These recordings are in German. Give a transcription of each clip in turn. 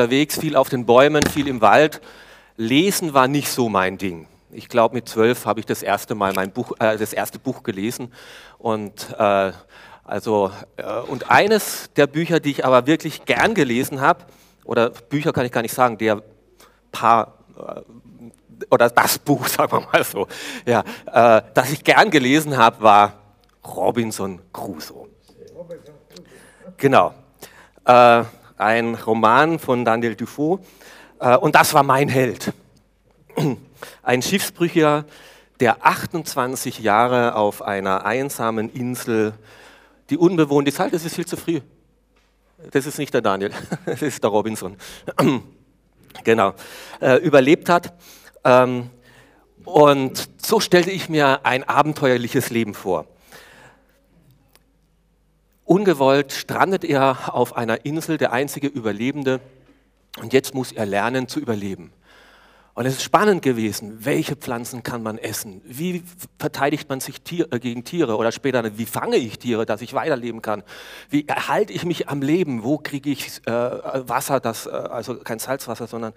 unterwegs, viel auf den Bäumen, viel im Wald. Lesen war nicht so mein Ding. Ich glaube, mit zwölf habe ich das erste Mal mein Buch, äh, das erste Buch gelesen. Und, äh, also, äh, und eines der Bücher, die ich aber wirklich gern gelesen habe, oder Bücher kann ich gar nicht sagen, der paar, äh, oder das Buch, sagen wir mal so, ja, äh, das ich gern gelesen habe, war Robinson Crusoe. Genau. Ein Roman von Daniel Dufault. Äh, und das war mein Held. Ein Schiffsbrüchiger, der 28 Jahre auf einer einsamen Insel, die unbewohnt ist, halt, das ist viel zu früh. Das ist nicht der Daniel, das ist der Robinson. genau, äh, überlebt hat. Ähm, und so stellte ich mir ein abenteuerliches Leben vor. Ungewollt strandet er auf einer Insel, der einzige Überlebende, und jetzt muss er lernen zu überleben. Und es ist spannend gewesen, welche Pflanzen kann man essen? Wie verteidigt man sich Tier, äh, gegen Tiere? Oder später, wie fange ich Tiere, dass ich weiterleben kann? Wie erhalte ich mich am Leben? Wo kriege ich äh, Wasser, das, äh, also kein Salzwasser, sondern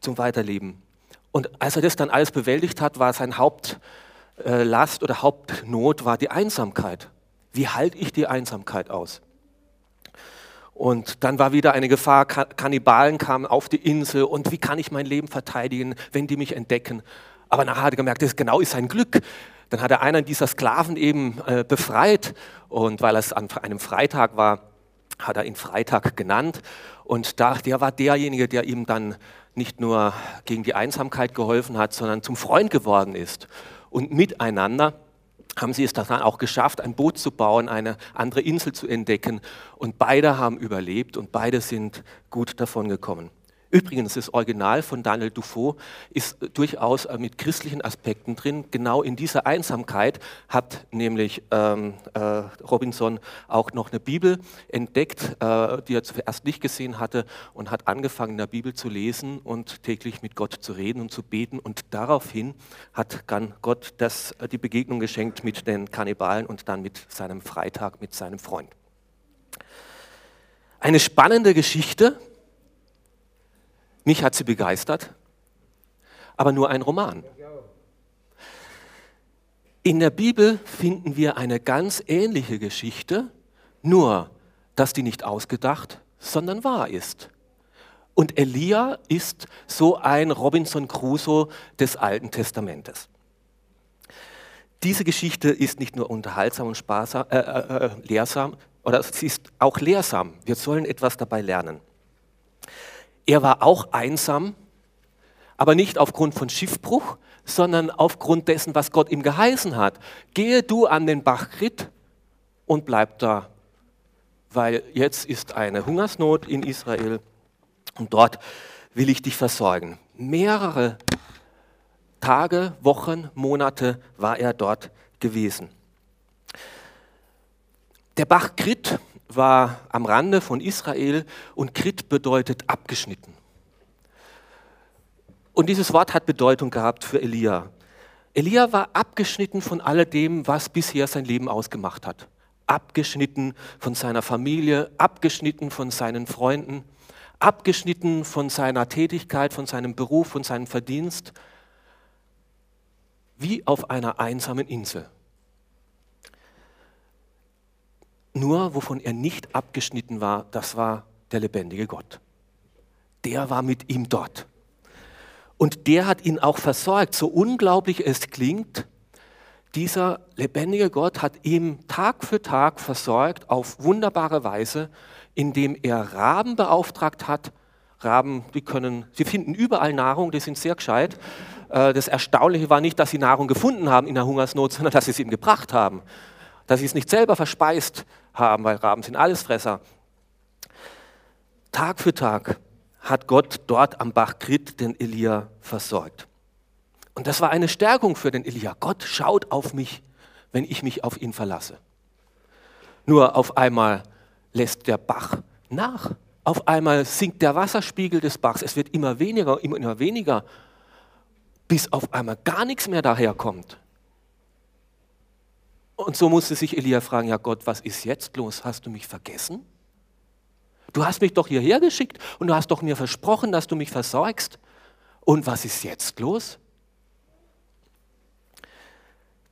zum Weiterleben? Und als er das dann alles bewältigt hat, war sein Hauptlast oder Hauptnot war die Einsamkeit. Wie halte ich die Einsamkeit aus? Und dann war wieder eine Gefahr, Kannibalen kamen auf die Insel und wie kann ich mein Leben verteidigen, wenn die mich entdecken? Aber nachher hat er gemerkt, das genau ist sein Glück. Dann hat er einen dieser Sklaven eben äh, befreit und weil es an einem Freitag war, hat er ihn Freitag genannt und da, der war derjenige, der ihm dann nicht nur gegen die Einsamkeit geholfen hat, sondern zum Freund geworden ist und miteinander haben sie es dann auch geschafft, ein Boot zu bauen, eine andere Insel zu entdecken. Und beide haben überlebt und beide sind gut davon gekommen. Übrigens, das Original von Daniel Dufault ist durchaus äh, mit christlichen Aspekten drin. Genau in dieser Einsamkeit hat nämlich ähm, äh, Robinson auch noch eine Bibel entdeckt, äh, die er zuerst nicht gesehen hatte und hat angefangen, in der Bibel zu lesen und täglich mit Gott zu reden und zu beten. Und daraufhin hat dann Gott das, äh, die Begegnung geschenkt mit den Kannibalen und dann mit seinem Freitag, mit seinem Freund. Eine spannende Geschichte, mich hat sie begeistert, aber nur ein Roman. In der Bibel finden wir eine ganz ähnliche Geschichte, nur dass die nicht ausgedacht, sondern wahr ist. Und Elia ist so ein Robinson Crusoe des Alten Testamentes. Diese Geschichte ist nicht nur unterhaltsam und spaßam, äh, äh, äh lehrsam, oder sie ist auch lehrsam. Wir sollen etwas dabei lernen. Er war auch einsam, aber nicht aufgrund von Schiffbruch, sondern aufgrund dessen, was Gott ihm geheißen hat. Gehe du an den Bach Krit und bleib da, weil jetzt ist eine Hungersnot in Israel und dort will ich dich versorgen. Mehrere Tage, Wochen, Monate war er dort gewesen. Der Bach Krit war am Rande von Israel und Krit bedeutet abgeschnitten. Und dieses Wort hat Bedeutung gehabt für Elia. Elia war abgeschnitten von alledem, was bisher sein Leben ausgemacht hat. Abgeschnitten von seiner Familie, abgeschnitten von seinen Freunden, abgeschnitten von seiner Tätigkeit, von seinem Beruf, von seinem Verdienst, wie auf einer einsamen Insel. Nur wovon er nicht abgeschnitten war, das war der lebendige Gott. Der war mit ihm dort. Und der hat ihn auch versorgt. So unglaublich es klingt, dieser lebendige Gott hat ihm Tag für Tag versorgt auf wunderbare Weise, indem er Raben beauftragt hat. Raben, die können, sie finden überall Nahrung, die sind sehr gescheit. Äh, das Erstaunliche war nicht, dass sie Nahrung gefunden haben in der Hungersnot, sondern dass sie es ihm gebracht haben dass sie es nicht selber verspeist haben, weil Raben sind Allesfresser. Tag für Tag hat Gott dort am Bach Krit den Elia versorgt. Und das war eine Stärkung für den Elia. Gott schaut auf mich, wenn ich mich auf ihn verlasse. Nur auf einmal lässt der Bach nach. Auf einmal sinkt der Wasserspiegel des Bachs. Es wird immer weniger, immer, immer weniger, bis auf einmal gar nichts mehr daherkommt. Und so musste sich Elia fragen, ja Gott, was ist jetzt los? Hast du mich vergessen? Du hast mich doch hierher geschickt und du hast doch mir versprochen, dass du mich versorgst. Und was ist jetzt los?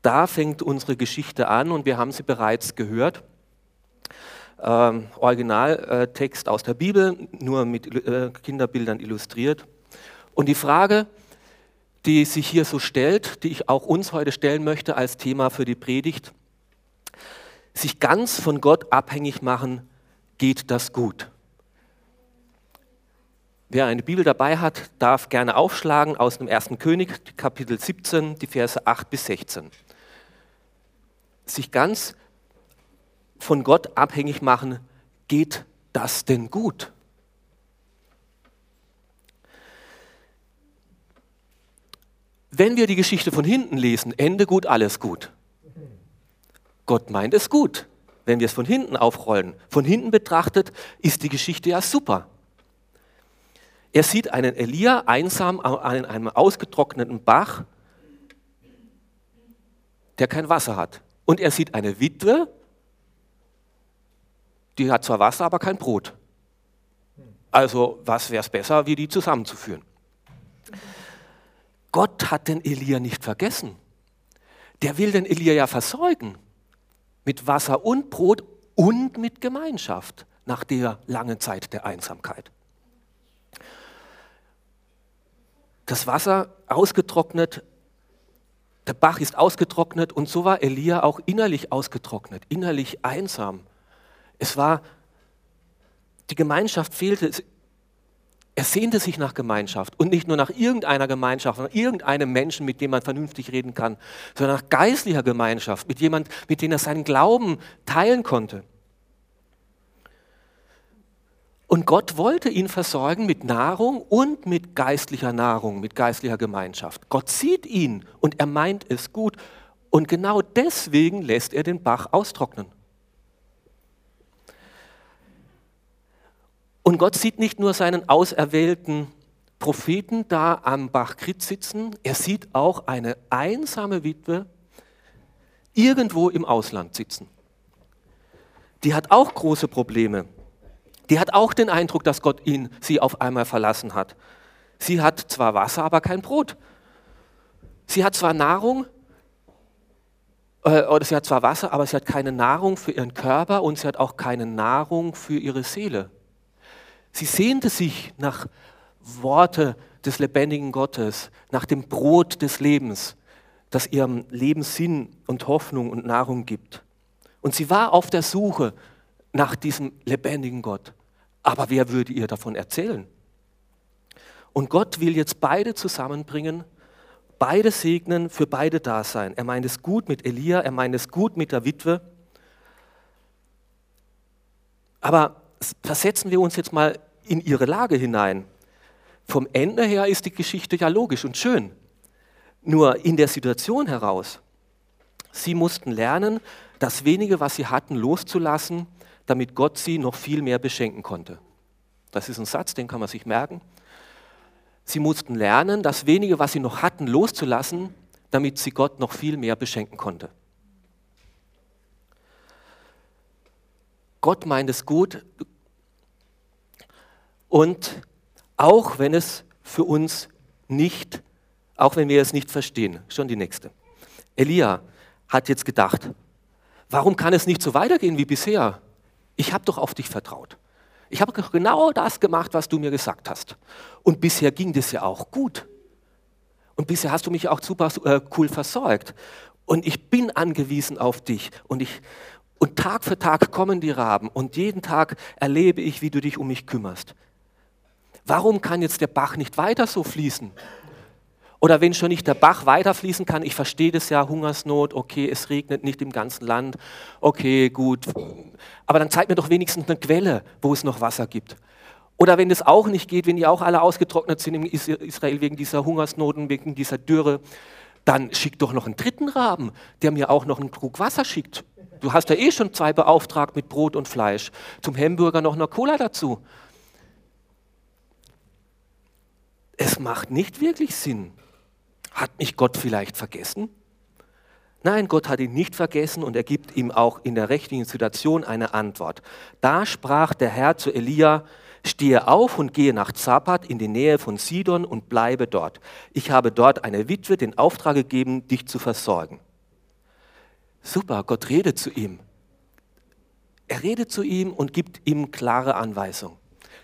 Da fängt unsere Geschichte an und wir haben sie bereits gehört. Ähm, Originaltext aus der Bibel, nur mit äh, Kinderbildern illustriert. Und die Frage, die sich hier so stellt, die ich auch uns heute stellen möchte als Thema für die Predigt, sich ganz von Gott abhängig machen, geht das gut? Wer eine Bibel dabei hat, darf gerne aufschlagen aus dem ersten König, Kapitel 17, die Verse 8 bis 16. Sich ganz von Gott abhängig machen, geht das denn gut? Wenn wir die Geschichte von hinten lesen, Ende gut, alles gut. Gott meint es gut, wenn wir es von hinten aufrollen. Von hinten betrachtet ist die Geschichte ja super. Er sieht einen Elia einsam an einem ausgetrockneten Bach, der kein Wasser hat. Und er sieht eine Witwe, die hat zwar Wasser, aber kein Brot. Also was wäre es besser, wie die zusammenzuführen? Gott hat den Elia nicht vergessen. Der will den Elia ja versorgen mit Wasser und Brot und mit Gemeinschaft nach der langen Zeit der Einsamkeit. Das Wasser ausgetrocknet, der Bach ist ausgetrocknet und so war Elia auch innerlich ausgetrocknet, innerlich einsam. Es war, die Gemeinschaft fehlte. Er sehnte sich nach Gemeinschaft und nicht nur nach irgendeiner Gemeinschaft, nach irgendeinem Menschen, mit dem man vernünftig reden kann, sondern nach geistlicher Gemeinschaft, mit jemand, mit dem er seinen Glauben teilen konnte. Und Gott wollte ihn versorgen mit Nahrung und mit geistlicher Nahrung, mit geistlicher Gemeinschaft. Gott sieht ihn und er meint es gut. Und genau deswegen lässt er den Bach austrocknen. Und Gott sieht nicht nur seinen auserwählten Propheten da am Bach Krit sitzen, er sieht auch eine einsame Witwe irgendwo im Ausland sitzen. Die hat auch große Probleme. Die hat auch den Eindruck, dass Gott ihn, sie auf einmal verlassen hat. Sie hat zwar Wasser, aber kein Brot. Sie hat zwar Nahrung, äh, oder sie hat zwar Wasser, aber sie hat keine Nahrung für ihren Körper und sie hat auch keine Nahrung für ihre Seele. Sie sehnte sich nach Worte des lebendigen Gottes, nach dem Brot des Lebens, das ihrem Leben Sinn und Hoffnung und Nahrung gibt. Und sie war auf der Suche nach diesem lebendigen Gott. Aber wer würde ihr davon erzählen? Und Gott will jetzt beide zusammenbringen, beide segnen, für beide da sein. Er meint es gut mit Elia, er meint es gut mit der Witwe. Aber versetzen wir uns jetzt mal in ihre Lage hinein. Vom Ende her ist die Geschichte ja logisch und schön. Nur in der Situation heraus. Sie mussten lernen, das wenige, was sie hatten, loszulassen, damit Gott sie noch viel mehr beschenken konnte. Das ist ein Satz, den kann man sich merken. Sie mussten lernen, das wenige, was sie noch hatten, loszulassen, damit sie Gott noch viel mehr beschenken konnte. Gott meint es gut, und auch wenn es für uns nicht, auch wenn wir es nicht verstehen, schon die nächste. Elia hat jetzt gedacht, warum kann es nicht so weitergehen wie bisher? Ich habe doch auf dich vertraut. Ich habe genau das gemacht, was du mir gesagt hast. Und bisher ging das ja auch gut. Und bisher hast du mich auch super äh, cool versorgt. Und ich bin angewiesen auf dich. Und, ich, und Tag für Tag kommen die Raben. Und jeden Tag erlebe ich, wie du dich um mich kümmerst. Warum kann jetzt der Bach nicht weiter so fließen? Oder wenn schon nicht der Bach weiterfließen kann, ich verstehe das ja, Hungersnot, okay, es regnet nicht im ganzen Land, okay, gut. Aber dann zeigt mir doch wenigstens eine Quelle, wo es noch Wasser gibt. Oder wenn es auch nicht geht, wenn die auch alle ausgetrocknet sind in Israel wegen dieser Hungersnoten, wegen dieser Dürre, dann schick doch noch einen dritten Raben, der mir auch noch einen Krug Wasser schickt. Du hast ja eh schon zwei beauftragt mit Brot und Fleisch. Zum Hamburger noch eine Cola dazu. Es macht nicht wirklich Sinn. Hat mich Gott vielleicht vergessen? Nein, Gott hat ihn nicht vergessen und er gibt ihm auch in der rechtlichen Situation eine Antwort. Da sprach der Herr zu Elia, stehe auf und gehe nach Zapat in die Nähe von Sidon und bleibe dort. Ich habe dort eine Witwe den Auftrag gegeben, dich zu versorgen. Super, Gott redet zu ihm. Er redet zu ihm und gibt ihm klare Anweisungen.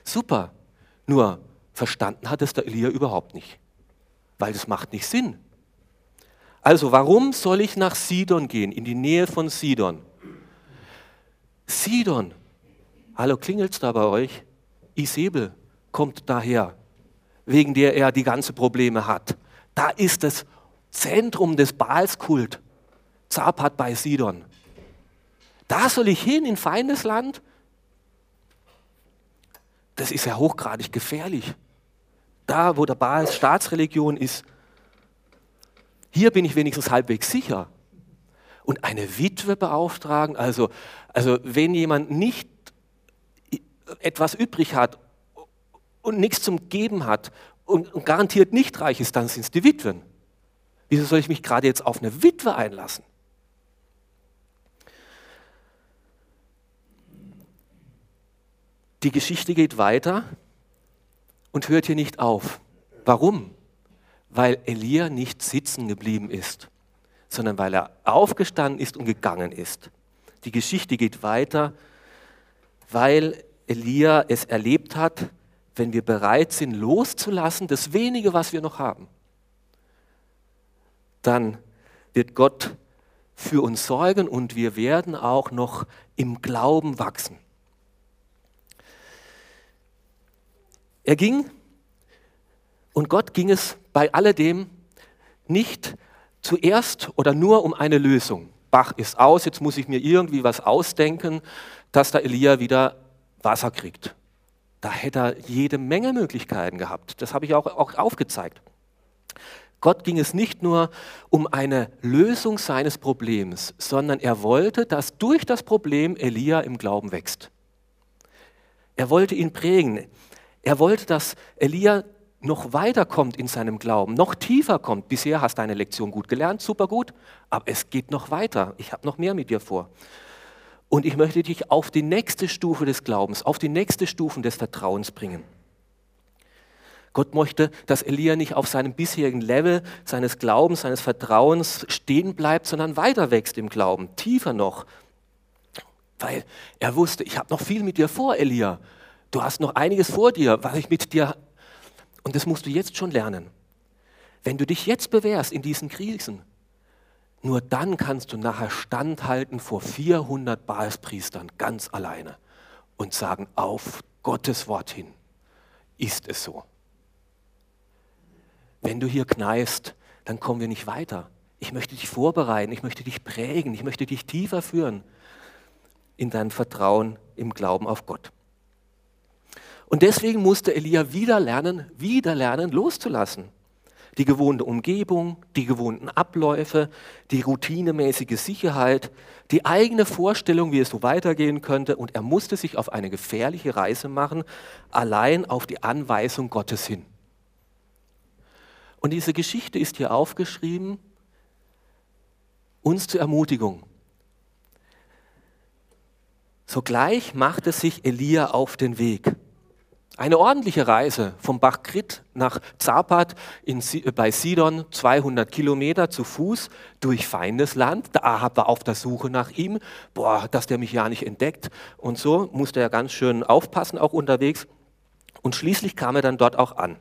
Super, nur verstanden hat es der Elia überhaupt nicht, weil das macht nicht Sinn. Also warum soll ich nach Sidon gehen, in die Nähe von Sidon? Sidon, hallo, klingelt es da bei euch? Isabel kommt daher, wegen der er die ganzen Probleme hat. Da ist das Zentrum des Baalskult, Zapat bei Sidon. Da soll ich hin in Feindesland? Das ist ja hochgradig gefährlich. Da, wo der Baals Staatsreligion ist, hier bin ich wenigstens halbwegs sicher. Und eine Witwe beauftragen, also, also wenn jemand nicht etwas übrig hat und nichts zum Geben hat und, und garantiert nicht reich ist, dann sind es die Witwen. Wieso soll ich mich gerade jetzt auf eine Witwe einlassen? Die Geschichte geht weiter und hört hier nicht auf. Warum? weil Elia nicht sitzen geblieben ist, sondern weil er aufgestanden ist und gegangen ist. Die Geschichte geht weiter, weil Elia es erlebt hat, wenn wir bereit sind, loszulassen, das wenige, was wir noch haben, dann wird Gott für uns sorgen und wir werden auch noch im Glauben wachsen. Er ging und Gott ging es bei alledem nicht zuerst oder nur um eine Lösung. Bach ist aus, jetzt muss ich mir irgendwie was ausdenken, dass der Elia wieder Wasser kriegt. Da hätte er jede Menge Möglichkeiten gehabt. Das habe ich auch, auch aufgezeigt. Gott ging es nicht nur um eine Lösung seines Problems, sondern er wollte, dass durch das Problem Elia im Glauben wächst. Er wollte ihn prägen. Er wollte, dass Elia noch weiter kommt in seinem Glauben, noch tiefer kommt. Bisher hast du deine Lektion gut gelernt, super gut, aber es geht noch weiter. Ich habe noch mehr mit dir vor. Und ich möchte dich auf die nächste Stufe des Glaubens, auf die nächste Stufe des Vertrauens bringen. Gott möchte, dass Elia nicht auf seinem bisherigen Level seines Glaubens, seines Vertrauens stehen bleibt, sondern weiter wächst im Glauben, tiefer noch. Weil er wusste, ich habe noch viel mit dir vor, Elia. Du hast noch einiges vor dir, was ich mit dir und das musst du jetzt schon lernen. Wenn du dich jetzt bewährst in diesen Krisen, nur dann kannst du nachher standhalten vor 400 Baalspriestern ganz alleine und sagen, auf Gottes Wort hin ist es so. Wenn du hier kneifst, dann kommen wir nicht weiter. Ich möchte dich vorbereiten, ich möchte dich prägen, ich möchte dich tiefer führen in dein Vertrauen im Glauben auf Gott. Und deswegen musste Elia wieder lernen, wieder lernen, loszulassen. Die gewohnte Umgebung, die gewohnten Abläufe, die routinemäßige Sicherheit, die eigene Vorstellung, wie es so weitergehen könnte. Und er musste sich auf eine gefährliche Reise machen, allein auf die Anweisung Gottes hin. Und diese Geschichte ist hier aufgeschrieben, uns zur Ermutigung. Sogleich machte sich Elia auf den Weg. Eine ordentliche Reise vom Bach Krit nach Zapat in, äh, bei Sidon, 200 Kilometer zu Fuß durch Feindesland. Der Ahab war auf der Suche nach ihm. Boah, dass der mich ja nicht entdeckt. Und so musste er ganz schön aufpassen, auch unterwegs. Und schließlich kam er dann dort auch an.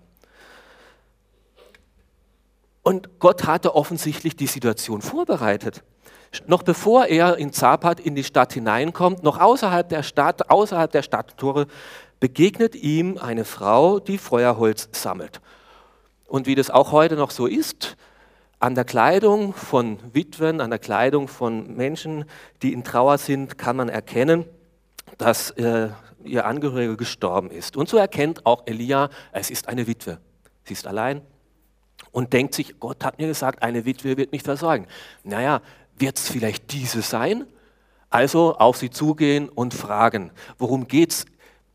Und Gott hatte offensichtlich die Situation vorbereitet. Noch bevor er in Zapat in die Stadt hineinkommt, noch außerhalb der Stadt, außerhalb der Stadttore, begegnet ihm eine Frau, die Feuerholz sammelt. Und wie das auch heute noch so ist, an der Kleidung von Witwen, an der Kleidung von Menschen, die in Trauer sind, kann man erkennen, dass äh, ihr Angehöriger gestorben ist. Und so erkennt auch Elia, es ist eine Witwe. Sie ist allein und denkt sich, Gott hat mir gesagt, eine Witwe wird mich versorgen. Naja, wird es vielleicht diese sein? Also auf sie zugehen und fragen, worum geht es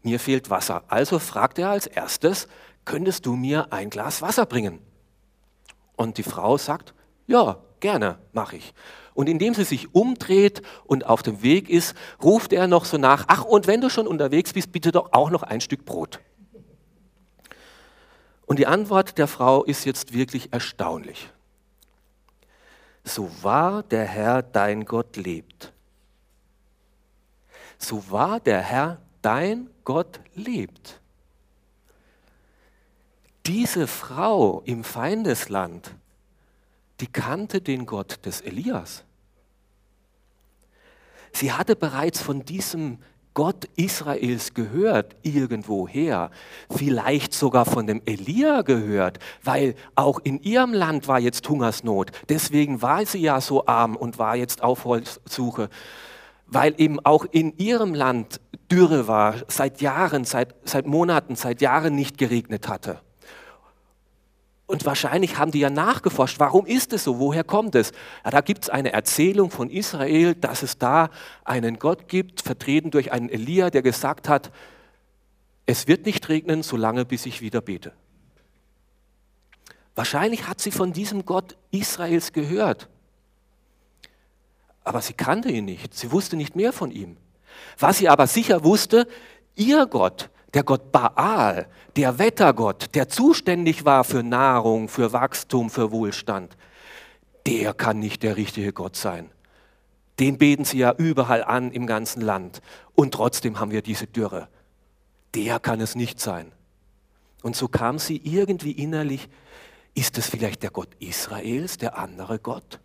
mir fehlt Wasser. Also fragt er als erstes, könntest du mir ein Glas Wasser bringen? Und die Frau sagt, ja, gerne, mache ich. Und indem sie sich umdreht und auf dem Weg ist, ruft er noch so nach, ach, und wenn du schon unterwegs bist, bitte doch auch noch ein Stück Brot. Und die Antwort der Frau ist jetzt wirklich erstaunlich. So wahr der Herr dein Gott lebt. So wahr der Herr dein Gott lebt. Diese Frau im Feindesland, die kannte den Gott des Elias. Sie hatte bereits von diesem Gott Israels gehört, irgendwoher, vielleicht sogar von dem Elia gehört, weil auch in ihrem Land war jetzt Hungersnot. Deswegen war sie ja so arm und war jetzt auf Holzsuche, weil eben auch in ihrem Land Dürre war, seit Jahren, seit, seit Monaten, seit Jahren nicht geregnet hatte. Und wahrscheinlich haben die ja nachgeforscht, warum ist es so, woher kommt es? Ja, da gibt es eine Erzählung von Israel, dass es da einen Gott gibt, vertreten durch einen Elia, der gesagt hat, es wird nicht regnen, solange bis ich wieder bete. Wahrscheinlich hat sie von diesem Gott Israels gehört. Aber sie kannte ihn nicht, sie wusste nicht mehr von ihm. Was sie aber sicher wusste, ihr Gott, der Gott Baal, der Wettergott, der zuständig war für Nahrung, für Wachstum, für Wohlstand, der kann nicht der richtige Gott sein. Den beten sie ja überall an im ganzen Land. Und trotzdem haben wir diese Dürre. Der kann es nicht sein. Und so kam sie irgendwie innerlich, ist es vielleicht der Gott Israels, der andere Gott?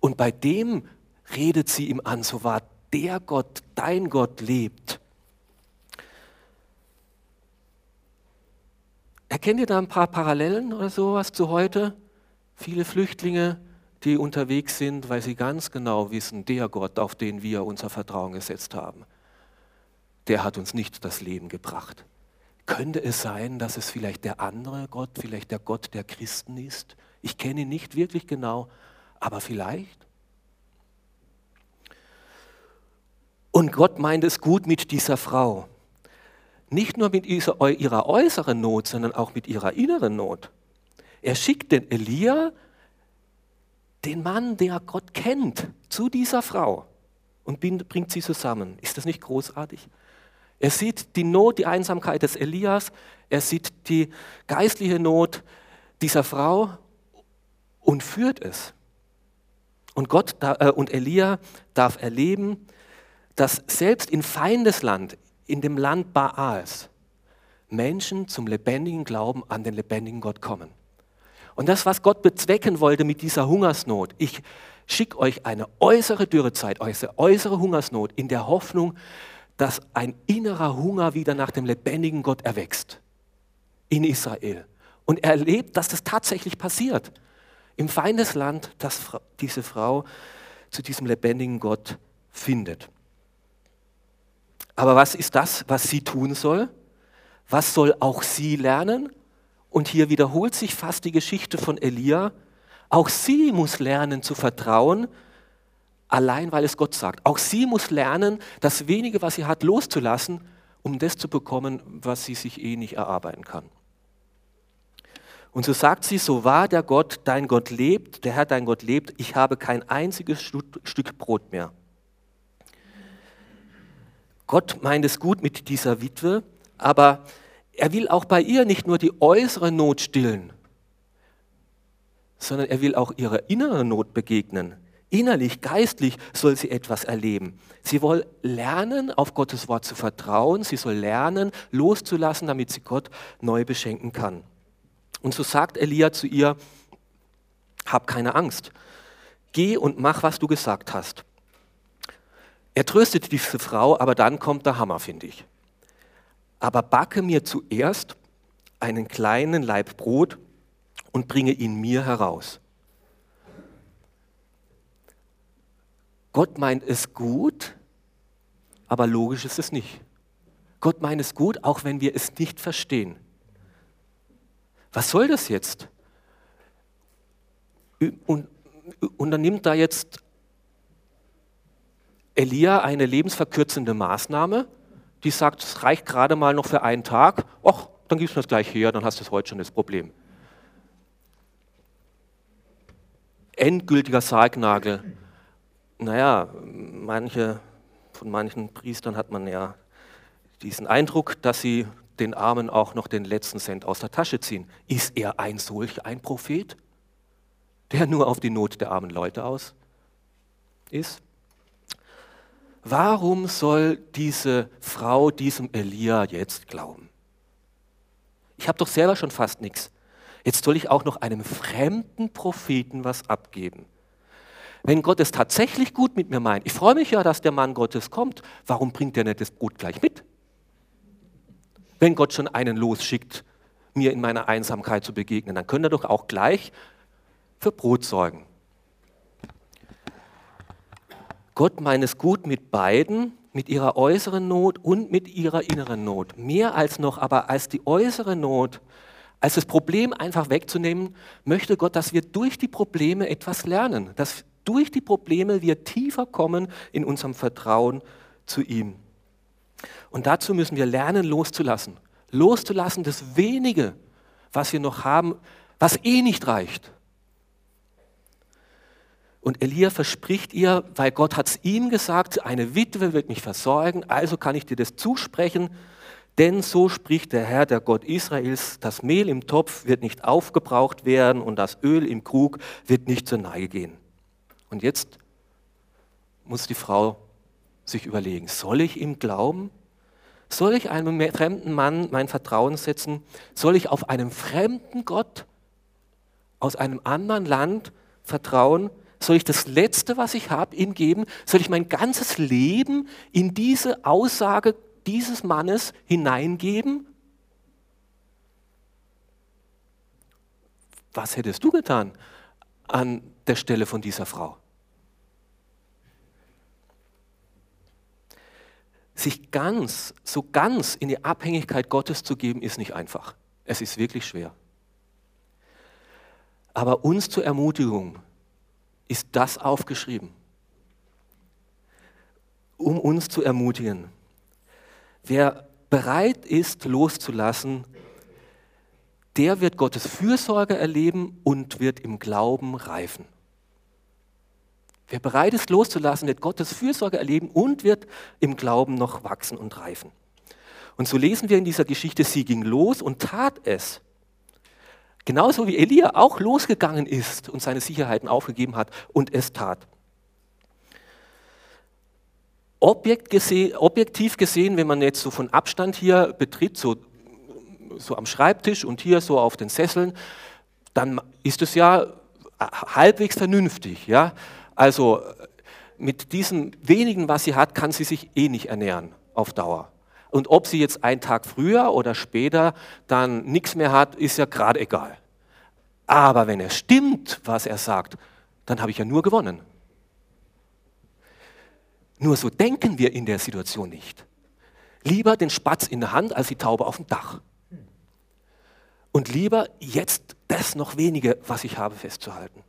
Und bei dem redet sie ihm an, so war der Gott, dein Gott lebt. Erkennt ihr da ein paar Parallelen oder sowas zu heute? Viele Flüchtlinge, die unterwegs sind, weil sie ganz genau wissen, der Gott, auf den wir unser Vertrauen gesetzt haben, der hat uns nicht das Leben gebracht. Könnte es sein, dass es vielleicht der andere Gott, vielleicht der Gott der Christen ist? Ich kenne ihn nicht wirklich genau, aber vielleicht. Und Gott meint es gut mit dieser Frau. Nicht nur mit ihrer äußeren Not, sondern auch mit ihrer inneren Not. Er schickt den Elia, den Mann, der Gott kennt, zu dieser Frau und bringt sie zusammen. Ist das nicht großartig? Er sieht die Not, die Einsamkeit des Elias, er sieht die geistliche Not dieser Frau und führt es. Und Gott äh, und Elia darf erleben, dass selbst in Feindesland, in dem Land Baals Menschen zum lebendigen Glauben an den lebendigen Gott kommen. Und das, was Gott bezwecken wollte mit dieser Hungersnot, ich schicke euch eine äußere Dürrezeit, eine äußere Hungersnot in der Hoffnung, dass ein innerer Hunger wieder nach dem lebendigen Gott erwächst in Israel. Und er erlebt, dass das tatsächlich passiert. Im Feindesland, dass diese Frau zu diesem lebendigen Gott findet. Aber was ist das, was sie tun soll? Was soll auch sie lernen? Und hier wiederholt sich fast die Geschichte von Elia. Auch sie muss lernen zu vertrauen, allein weil es Gott sagt. Auch sie muss lernen, das wenige, was sie hat, loszulassen, um das zu bekommen, was sie sich eh nicht erarbeiten kann. Und so sagt sie, so wahr der Gott, dein Gott lebt, der Herr dein Gott lebt, ich habe kein einziges Stück Brot mehr. Gott meint es gut mit dieser Witwe, aber er will auch bei ihr nicht nur die äußere Not stillen, sondern er will auch ihrer inneren Not begegnen. Innerlich, geistlich soll sie etwas erleben. Sie soll lernen, auf Gottes Wort zu vertrauen. Sie soll lernen, loszulassen, damit sie Gott neu beschenken kann. Und so sagt Elia zu ihr, hab keine Angst. Geh und mach, was du gesagt hast. Er tröstet diese Frau, aber dann kommt der Hammer, finde ich. Aber backe mir zuerst einen kleinen Laib Brot und bringe ihn mir heraus. Gott meint es gut, aber logisch ist es nicht. Gott meint es gut, auch wenn wir es nicht verstehen. Was soll das jetzt? Und, dann nimmt da jetzt Elia eine lebensverkürzende Maßnahme, die sagt, es reicht gerade mal noch für einen Tag, ach, dann gibst du das gleich her, dann hast du es heute schon das Problem. endgültiger Sargnagel. Naja, manche, von manchen Priestern hat man ja diesen Eindruck, dass sie den Armen auch noch den letzten Cent aus der Tasche ziehen. Ist er ein solch ein Prophet, der nur auf die Not der armen Leute aus ist? Warum soll diese Frau diesem Elia jetzt glauben? Ich habe doch selber schon fast nichts. Jetzt soll ich auch noch einem fremden Propheten was abgeben. Wenn Gott es tatsächlich gut mit mir meint, ich freue mich ja, dass der Mann Gottes kommt, warum bringt er nicht das Brot gleich mit? Wenn Gott schon einen losschickt, mir in meiner Einsamkeit zu begegnen, dann könnte er doch auch gleich für Brot sorgen. Gott meint es gut mit beiden, mit ihrer äußeren Not und mit ihrer inneren Not. Mehr als noch, aber als die äußere Not, als das Problem einfach wegzunehmen, möchte Gott, dass wir durch die Probleme etwas lernen, dass durch die Probleme wir tiefer kommen in unserem Vertrauen zu ihm. Und dazu müssen wir lernen, loszulassen. Loszulassen das wenige, was wir noch haben, was eh nicht reicht. Und Elia verspricht ihr, weil Gott hat es ihm gesagt, eine Witwe wird mich versorgen, also kann ich dir das zusprechen, denn so spricht der Herr, der Gott Israels, das Mehl im Topf wird nicht aufgebraucht werden und das Öl im Krug wird nicht zur Neige gehen. Und jetzt muss die Frau sich überlegen, soll ich ihm glauben? Soll ich einem fremden Mann mein Vertrauen setzen? Soll ich auf einen fremden Gott aus einem anderen Land vertrauen? Soll ich das Letzte, was ich habe, ihm geben? Soll ich mein ganzes Leben in diese Aussage dieses Mannes hineingeben? Was hättest du getan an der Stelle von dieser Frau? Sich ganz, so ganz in die Abhängigkeit Gottes zu geben, ist nicht einfach. Es ist wirklich schwer. Aber uns zur Ermutigung ist das aufgeschrieben, um uns zu ermutigen. Wer bereit ist, loszulassen, der wird Gottes Fürsorge erleben und wird im Glauben reifen. Wer bereit ist, loszulassen, wird Gottes Fürsorge erleben und wird im Glauben noch wachsen und reifen. Und so lesen wir in dieser Geschichte, sie ging los und tat es. Genauso wie Elia auch losgegangen ist und seine Sicherheiten aufgegeben hat und es tat. Objekt gesehen, objektiv gesehen, wenn man jetzt so von Abstand hier betritt, so, so am Schreibtisch und hier so auf den Sesseln, dann ist es ja halbwegs vernünftig. Ja? Also mit diesem wenigen, was sie hat, kann sie sich eh nicht ernähren auf Dauer. Und ob sie jetzt einen Tag früher oder später dann nichts mehr hat, ist ja gerade egal. Aber wenn es stimmt, was er sagt, dann habe ich ja nur gewonnen. Nur so denken wir in der Situation nicht. Lieber den Spatz in der Hand als die Taube auf dem Dach. Und lieber jetzt das noch wenige, was ich habe, festzuhalten.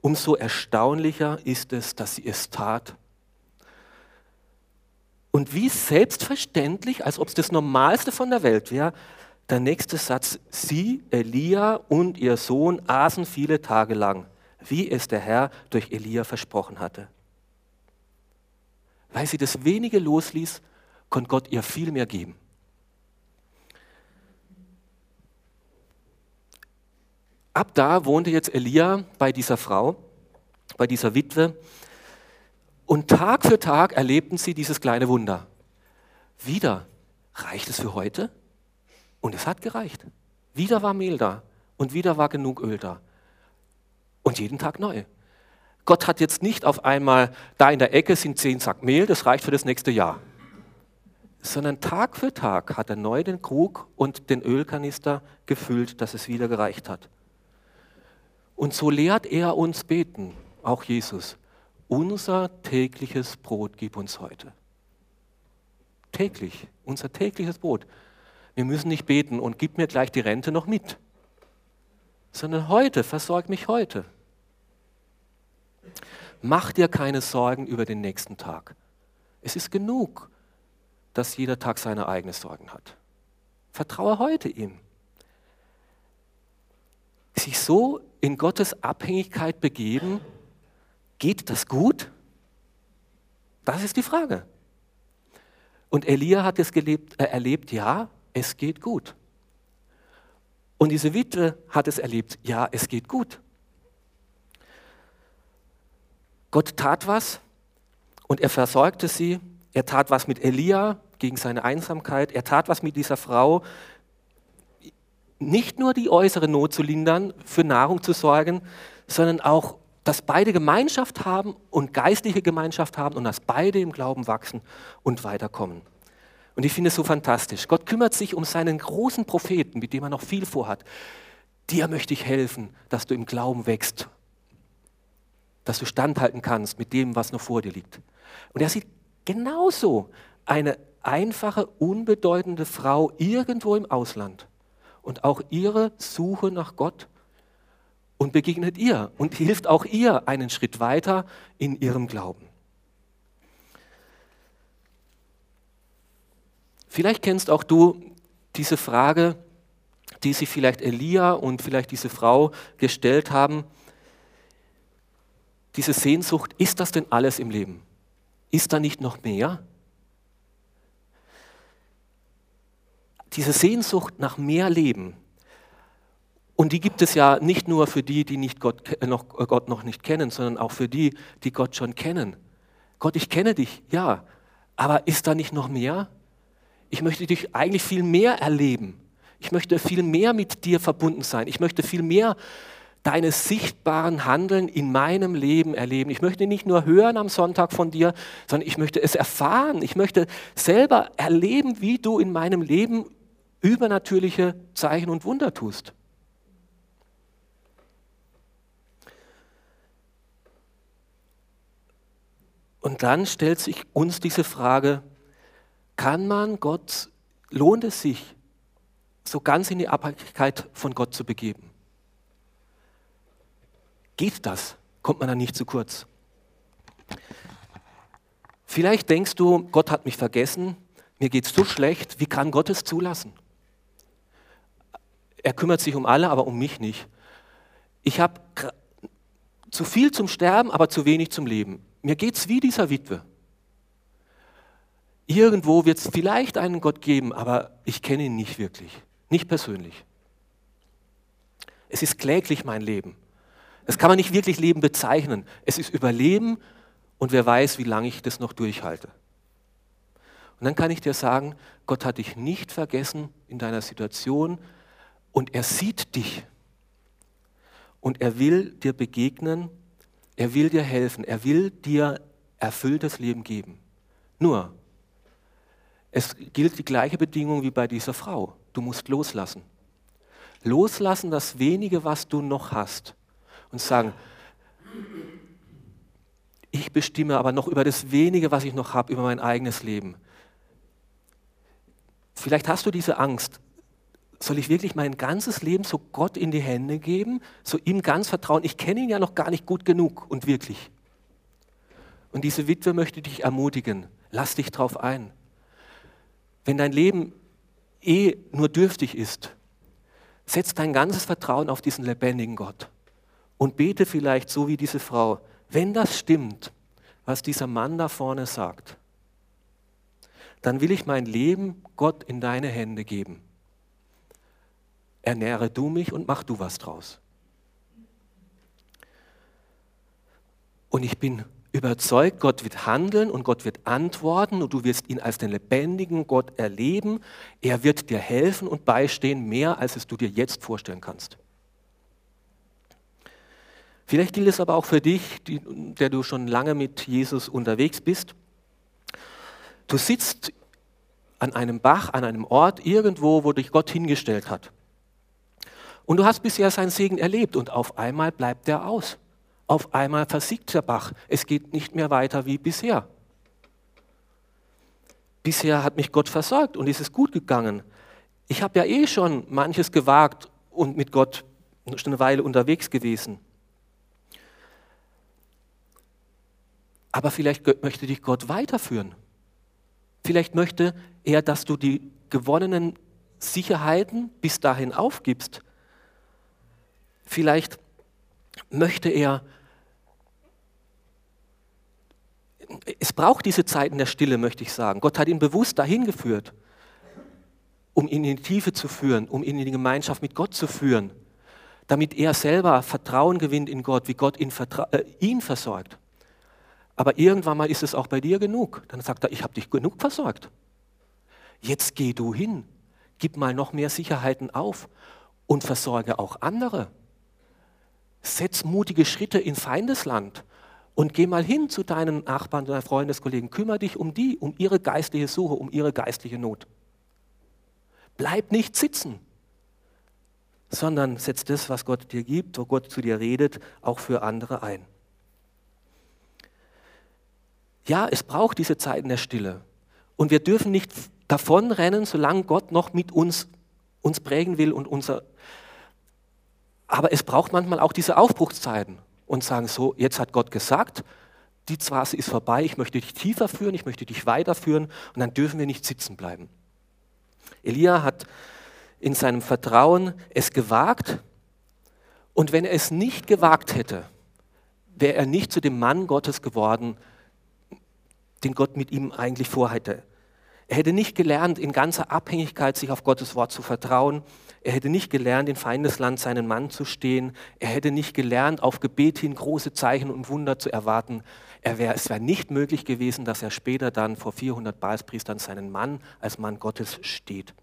Umso erstaunlicher ist es, dass sie es tat und wie selbstverständlich, als ob es das Normalste von der Welt wäre, der nächste Satz, sie, Elia und ihr Sohn aßen viele Tage lang, wie es der Herr durch Elia versprochen hatte. Weil sie das wenige losließ, konnte Gott ihr viel mehr geben. Ab da wohnte jetzt Elia bei dieser Frau, bei dieser Witwe, und Tag für Tag erlebten sie dieses kleine Wunder. Wieder, reicht es für heute? Und es hat gereicht. Wieder war Mehl da und wieder war genug Öl da. Und jeden Tag neu. Gott hat jetzt nicht auf einmal, da in der Ecke sind zehn Sack Mehl, das reicht für das nächste Jahr. Sondern Tag für Tag hat er neu den Krug und den Ölkanister gefüllt, dass es wieder gereicht hat. Und so lehrt er uns beten, auch Jesus unser tägliches Brot gib uns heute. Täglich, unser tägliches Brot. Wir müssen nicht beten und gib mir gleich die Rente noch mit, sondern heute, versorg mich heute. Mach dir keine Sorgen über den nächsten Tag. Es ist genug, dass jeder Tag seine eigenen Sorgen hat. Vertraue heute ihm. sich so in Gottes Abhängigkeit begeben, geht das gut? Das ist die Frage. Und Elia hat es gelebt, äh, erlebt, ja, es geht gut. Und diese Witwe hat es erlebt, ja, es geht gut. Gott tat was und er versorgte sie. Er tat was mit Elia gegen seine Einsamkeit. Er tat was mit dieser Frau, nicht nur die äußere Not zu lindern, für Nahrung zu sorgen, sondern auch, dass beide Gemeinschaft haben und geistliche Gemeinschaft haben und dass beide im Glauben wachsen und weiterkommen. Und ich finde es so fantastisch. Gott kümmert sich um seinen großen Propheten, mit dem er noch viel vorhat. Dir möchte ich helfen, dass du im Glauben wächst, dass du standhalten kannst mit dem, was noch vor dir liegt. Und er sieht genauso eine einfache, unbedeutende Frau irgendwo im Ausland und auch ihre Suche nach Gott und begegnet ihr und hilft auch ihr einen Schritt weiter in ihrem Glauben. Vielleicht kennst auch du diese Frage, die sich vielleicht Elia und vielleicht diese Frau gestellt haben. Diese Sehnsucht, ist das denn alles im Leben? Ist da nicht noch mehr? Diese Sehnsucht nach mehr Leben, und die gibt es ja nicht nur für die, die nicht Gott, noch, Gott noch nicht kennen, sondern auch für die, die Gott schon kennen. Gott, ich kenne dich, ja, aber ist da nicht noch mehr? Ich möchte dich eigentlich viel mehr erleben. Ich möchte viel mehr mit dir verbunden sein. Ich möchte viel mehr deine sichtbaren Handeln in meinem Leben erleben. Ich möchte nicht nur hören am Sonntag von dir, sondern ich möchte es erfahren. Ich möchte selber erleben, wie du in meinem Leben übernatürliche Zeichen und Wunder tust. Und dann stellt sich uns diese Frage, kann man Gott, lohnt es sich, so ganz in die Abhängigkeit von Gott zu begeben? Geht das? Kommt man da nicht zu kurz? Vielleicht denkst du, Gott hat mich vergessen, mir geht es so schlecht, wie kann Gott es zulassen? Er kümmert sich um alle, aber um mich nicht. Ich habe zu viel zum Sterben, aber zu wenig zum Leben. Mir geht es wie dieser Witwe. Irgendwo wird es vielleicht einen Gott geben, aber ich kenne ihn nicht wirklich, nicht persönlich. Es ist kläglich mein Leben. Das kann man nicht wirklich Leben bezeichnen. Es ist Überleben und wer weiß, wie lange ich das noch durchhalte. Und dann kann ich dir sagen, Gott hat dich nicht vergessen in deiner Situation und er sieht dich. Und er will dir begegnen, er will dir helfen, er will dir erfülltes Leben geben. Nur, es gilt die gleiche Bedingung wie bei dieser Frau. Du musst loslassen. Loslassen das wenige, was du noch hast. Und sagen, ich bestimme aber noch über das wenige, was ich noch habe, über mein eigenes Leben. Vielleicht hast du diese Angst. Soll ich wirklich mein ganzes Leben so Gott in die Hände geben, so ihm ganz vertrauen? Ich kenne ihn ja noch gar nicht gut genug und wirklich. Und diese Witwe möchte dich ermutigen. Lass dich drauf ein. Wenn dein Leben eh nur dürftig ist, setz dein ganzes Vertrauen auf diesen lebendigen Gott und bete vielleicht so wie diese Frau, wenn das stimmt, was dieser Mann da vorne sagt, dann will ich mein Leben Gott in deine Hände geben. Ernähre du mich und mach du was draus. Und ich bin überzeugt, Gott wird handeln und Gott wird antworten und du wirst ihn als den lebendigen Gott erleben. Er wird dir helfen und beistehen, mehr als es du dir jetzt vorstellen kannst. Vielleicht gilt es aber auch für dich, die, der du schon lange mit Jesus unterwegs bist. Du sitzt an einem Bach, an einem Ort, irgendwo, wo dich Gott hingestellt hat. Und du hast bisher seinen Segen erlebt und auf einmal bleibt er aus. Auf einmal versiegt der Bach. Es geht nicht mehr weiter wie bisher. Bisher hat mich Gott versorgt und es ist gut gegangen. Ich habe ja eh schon manches gewagt und mit Gott schon eine Weile unterwegs gewesen. Aber vielleicht möchte dich Gott weiterführen. Vielleicht möchte er, dass du die gewonnenen Sicherheiten bis dahin aufgibst Vielleicht möchte er, es braucht diese Zeiten der Stille, möchte ich sagen. Gott hat ihn bewusst dahin geführt, um ihn in die Tiefe zu führen, um ihn in die Gemeinschaft mit Gott zu führen, damit er selber Vertrauen gewinnt in Gott, wie Gott ihn, äh, ihn versorgt. Aber irgendwann mal ist es auch bei dir genug. Dann sagt er, ich habe dich genug versorgt. Jetzt geh du hin, gib mal noch mehr Sicherheiten auf und versorge auch andere. Setz mutige Schritte in Feindesland und geh mal hin zu deinen Nachbarn, deinen Freundeskollegen. Kümmere dich um die, um ihre geistliche Suche, um ihre geistliche Not. Bleib nicht sitzen, sondern setz das, was Gott dir gibt, wo Gott zu dir redet, auch für andere ein. Ja, es braucht diese Zeiten der Stille. Und wir dürfen nicht davonrennen, solange Gott noch mit uns, uns prägen will und unser. Aber es braucht manchmal auch diese Aufbruchszeiten und sagen so, jetzt hat Gott gesagt, die Phase ist vorbei, ich möchte dich tiefer führen, ich möchte dich weiterführen und dann dürfen wir nicht sitzen bleiben. Elia hat in seinem Vertrauen es gewagt und wenn er es nicht gewagt hätte, wäre er nicht zu dem Mann Gottes geworden, den Gott mit ihm eigentlich vorhatte. Er hätte nicht gelernt, in ganzer Abhängigkeit sich auf Gottes Wort zu vertrauen. Er hätte nicht gelernt, in Feindesland seinen Mann zu stehen. Er hätte nicht gelernt, auf Gebet hin große Zeichen und Wunder zu erwarten. Er wär, es wäre nicht möglich gewesen, dass er später dann vor 400 Baalspriestern seinen Mann als Mann Gottes steht.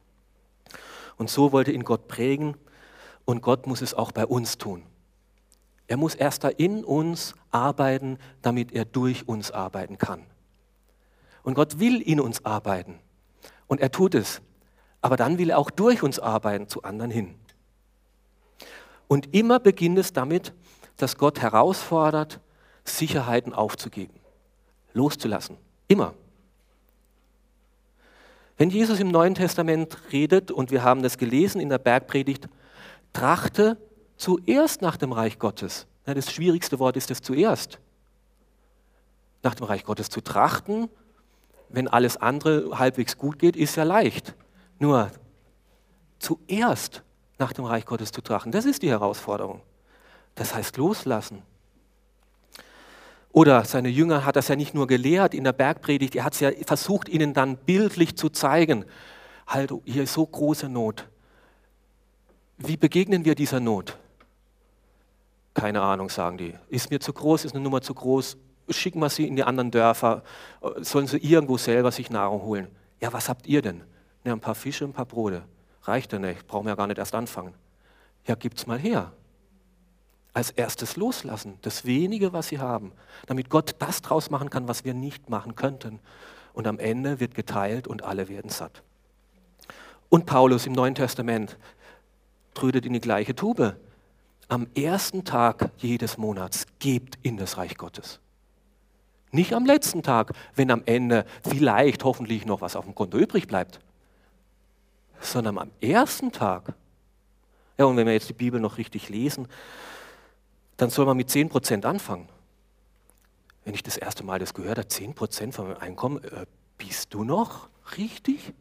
Und so wollte ihn Gott prägen und Gott muss es auch bei uns tun. Er muss erst da in uns arbeiten, damit er durch uns arbeiten kann. Und Gott will in uns arbeiten. Und er tut es. Aber dann will er auch durch uns arbeiten zu anderen hin. Und immer beginnt es damit, dass Gott herausfordert, Sicherheiten aufzugeben, loszulassen. Immer. Wenn Jesus im Neuen Testament redet, und wir haben das gelesen in der Bergpredigt, trachte zuerst nach dem Reich Gottes. Das schwierigste Wort ist es zuerst. Nach dem Reich Gottes zu trachten wenn alles andere halbwegs gut geht, ist ja leicht. Nur zuerst nach dem Reich Gottes zu trachten, das ist die Herausforderung. Das heißt loslassen. Oder seine Jünger hat das ja nicht nur gelehrt in der Bergpredigt, er hat es ja versucht, ihnen dann bildlich zu zeigen. Halt, hier ist so große Not. Wie begegnen wir dieser Not? Keine Ahnung, sagen die. Ist mir zu groß, ist eine Nummer zu groß, schicken wir sie in die anderen Dörfer, äh, sollen sie irgendwo selber sich Nahrung holen. Ja, was habt ihr denn? Ja, ein paar Fische, ein paar Brote. Reicht ja nicht, brauchen wir ja gar nicht erst anfangen. Ja, gibt's mal her. Als erstes loslassen, das wenige, was sie haben, damit Gott das draus machen kann, was wir nicht machen könnten. Und am Ende wird geteilt und alle werden satt. Und Paulus im Neuen Testament trödet in die gleiche Tube. Am ersten Tag jedes Monats gebt in das Reich Gottes. Nicht am letzten Tag, wenn am Ende vielleicht hoffentlich noch was auf dem Konto übrig bleibt, sondern am ersten Tag. Ja, und wenn wir jetzt die Bibel noch richtig lesen, dann soll man mit 10% anfangen. Wenn ich das erste Mal das gehört habe, 10% von meinem Einkommen, äh, bist du noch richtig?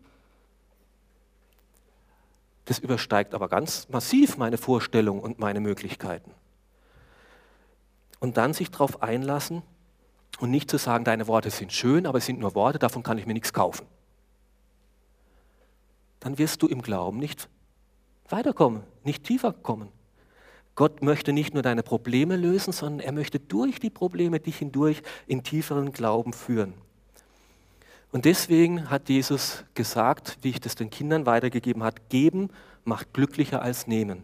Das übersteigt aber ganz massiv meine Vorstellung und meine Möglichkeiten. Und dann sich darauf einlassen, und nicht zu sagen, deine Worte sind schön, aber es sind nur Worte, davon kann ich mir nichts kaufen. Dann wirst du im Glauben nicht weiterkommen, nicht tiefer kommen. Gott möchte nicht nur deine Probleme lösen, sondern er möchte durch die Probleme dich hindurch in tieferen Glauben führen. Und deswegen hat Jesus gesagt, wie ich das den Kindern weitergegeben habe, geben macht glücklicher als nehmen.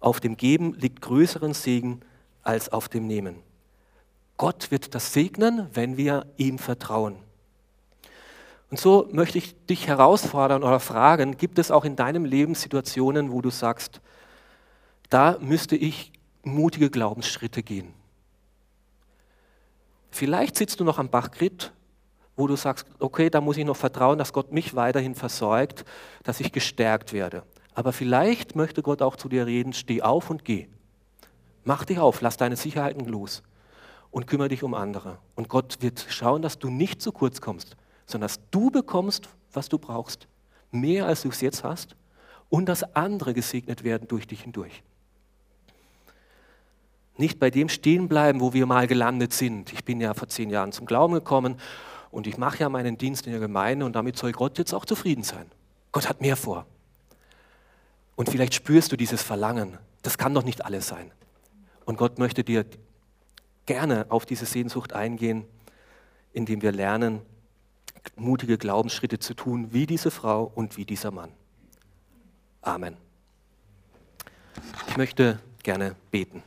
Auf dem Geben liegt größeren Segen als auf dem Nehmen. Gott wird das segnen, wenn wir ihm vertrauen. Und so möchte ich dich herausfordern oder fragen, gibt es auch in deinem Leben Situationen, wo du sagst, da müsste ich mutige Glaubensschritte gehen. Vielleicht sitzt du noch am Bachgrit, wo du sagst, okay, da muss ich noch vertrauen, dass Gott mich weiterhin versorgt, dass ich gestärkt werde. Aber vielleicht möchte Gott auch zu dir reden, steh auf und geh. Mach dich auf, lass deine Sicherheiten los und kümmere dich um andere. Und Gott wird schauen, dass du nicht zu kurz kommst, sondern dass du bekommst, was du brauchst. Mehr als du es jetzt hast und dass andere gesegnet werden durch dich hindurch. Nicht bei dem stehen bleiben, wo wir mal gelandet sind. Ich bin ja vor zehn Jahren zum Glauben gekommen und ich mache ja meinen Dienst in der Gemeinde und damit soll Gott jetzt auch zufrieden sein. Gott hat mehr vor. Und vielleicht spürst du dieses Verlangen. Das kann doch nicht alles sein. Und Gott möchte dir gerne auf diese Sehnsucht eingehen, indem wir lernen, mutige Glaubensschritte zu tun, wie diese Frau und wie dieser Mann. Amen. Ich möchte gerne beten.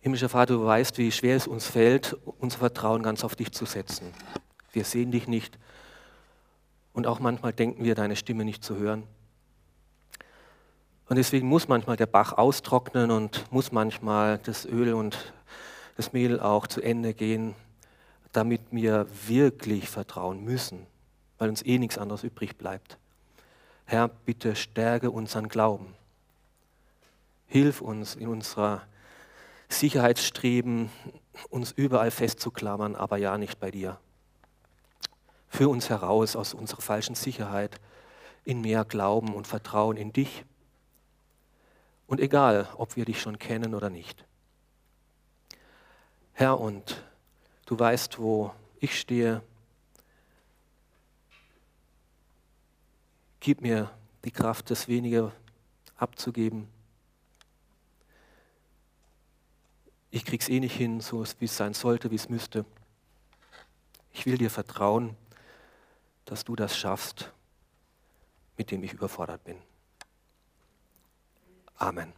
Himmlischer Vater, du weißt, wie schwer es uns fällt, unser Vertrauen ganz auf dich zu setzen. Wir sehen dich nicht und auch manchmal denken wir, deine Stimme nicht zu hören. Und deswegen muss manchmal der Bach austrocknen und muss manchmal das Öl und das Mehl auch zu Ende gehen, damit wir wirklich vertrauen müssen, weil uns eh nichts anderes übrig bleibt. Herr, bitte stärke unseren Glauben. Hilf uns in unserer Sicherheitsstreben, uns überall festzuklammern, aber ja nicht bei dir. Führ uns heraus aus unserer falschen Sicherheit in mehr Glauben und Vertrauen in dich. Und egal, ob wir dich schon kennen oder nicht. Herr, und du weißt, wo ich stehe. Gib mir die Kraft, das Wenige abzugeben ich krieg's eh nicht hin, so wie es sein sollte, wie es müsste. Ich will dir vertrauen, dass du das schaffst, mit dem ich überfordert bin. Amen.